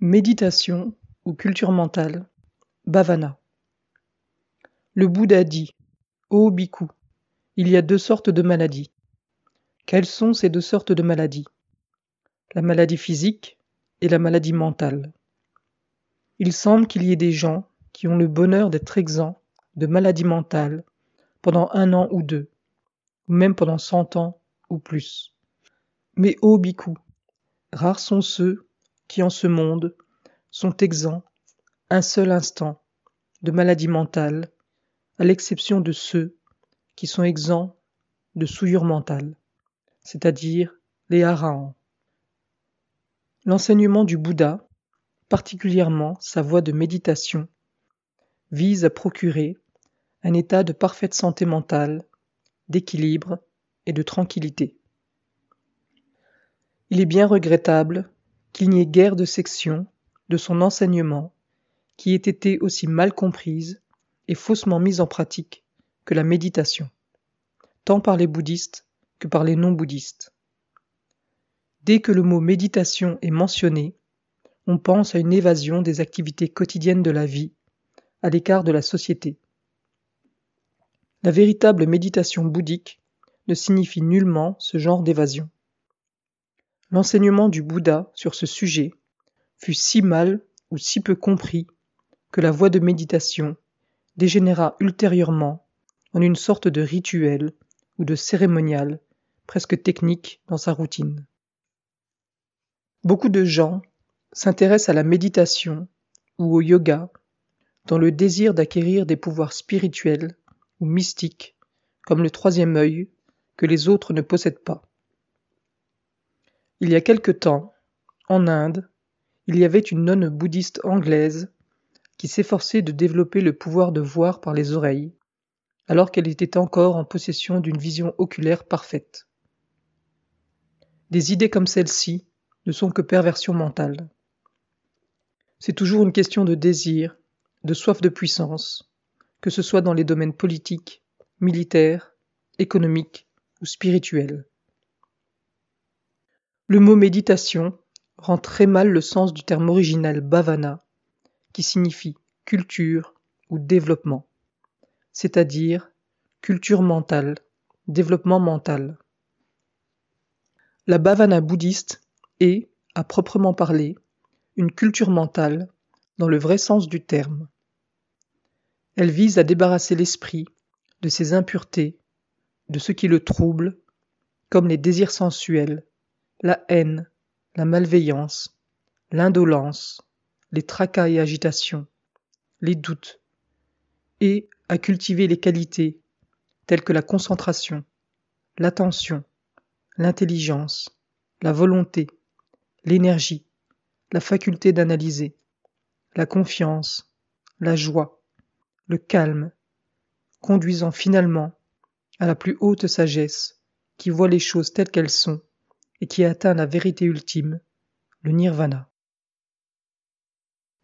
Méditation ou culture mentale, bhavana. Le Bouddha dit Ô bhikkhu, il y a deux sortes de maladies. Quelles sont ces deux sortes de maladies? La maladie physique et la maladie mentale. Il semble qu'il y ait des gens qui ont le bonheur d'être exempts de maladie mentale pendant un an ou deux, ou même pendant cent ans ou plus. Mais ô bhikkhu, rares sont ceux qui en ce monde sont exempts un seul instant de maladie mentale, à l'exception de ceux qui sont exempts de souillure mentale, c'est-à-dire les arahants. L'enseignement du Bouddha, particulièrement sa voie de méditation, vise à procurer un état de parfaite santé mentale, d'équilibre et de tranquillité. Il est bien regrettable qu'il n'y ait guère de section de son enseignement qui ait été aussi mal comprise et faussement mise en pratique que la méditation, tant par les bouddhistes que par les non-bouddhistes. Dès que le mot méditation est mentionné, on pense à une évasion des activités quotidiennes de la vie, à l'écart de la société. La véritable méditation bouddhique ne signifie nullement ce genre d'évasion. L'enseignement du Bouddha sur ce sujet fut si mal ou si peu compris que la voie de méditation dégénéra ultérieurement en une sorte de rituel ou de cérémonial presque technique dans sa routine. Beaucoup de gens s'intéressent à la méditation ou au yoga dans le désir d'acquérir des pouvoirs spirituels ou mystiques comme le troisième œil que les autres ne possèdent pas. Il y a quelque temps, en Inde, il y avait une nonne bouddhiste anglaise qui s'efforçait de développer le pouvoir de voir par les oreilles, alors qu'elle était encore en possession d'une vision oculaire parfaite. Des idées comme celle-ci ne sont que perversions mentales. C'est toujours une question de désir, de soif de puissance, que ce soit dans les domaines politiques, militaires, économiques ou spirituels. Le mot méditation rend très mal le sens du terme original bhavana, qui signifie culture ou développement, c'est-à-dire culture mentale, développement mental. La bhavana bouddhiste est, à proprement parler, une culture mentale dans le vrai sens du terme. Elle vise à débarrasser l'esprit de ses impuretés, de ce qui le trouble, comme les désirs sensuels, la haine, la malveillance, l'indolence, les tracas et agitations, les doutes, et à cultiver les qualités telles que la concentration, l'attention, l'intelligence, la volonté, l'énergie, la faculté d'analyser, la confiance, la joie, le calme, conduisant finalement à la plus haute sagesse qui voit les choses telles qu'elles sont et qui atteint la vérité ultime, le nirvana.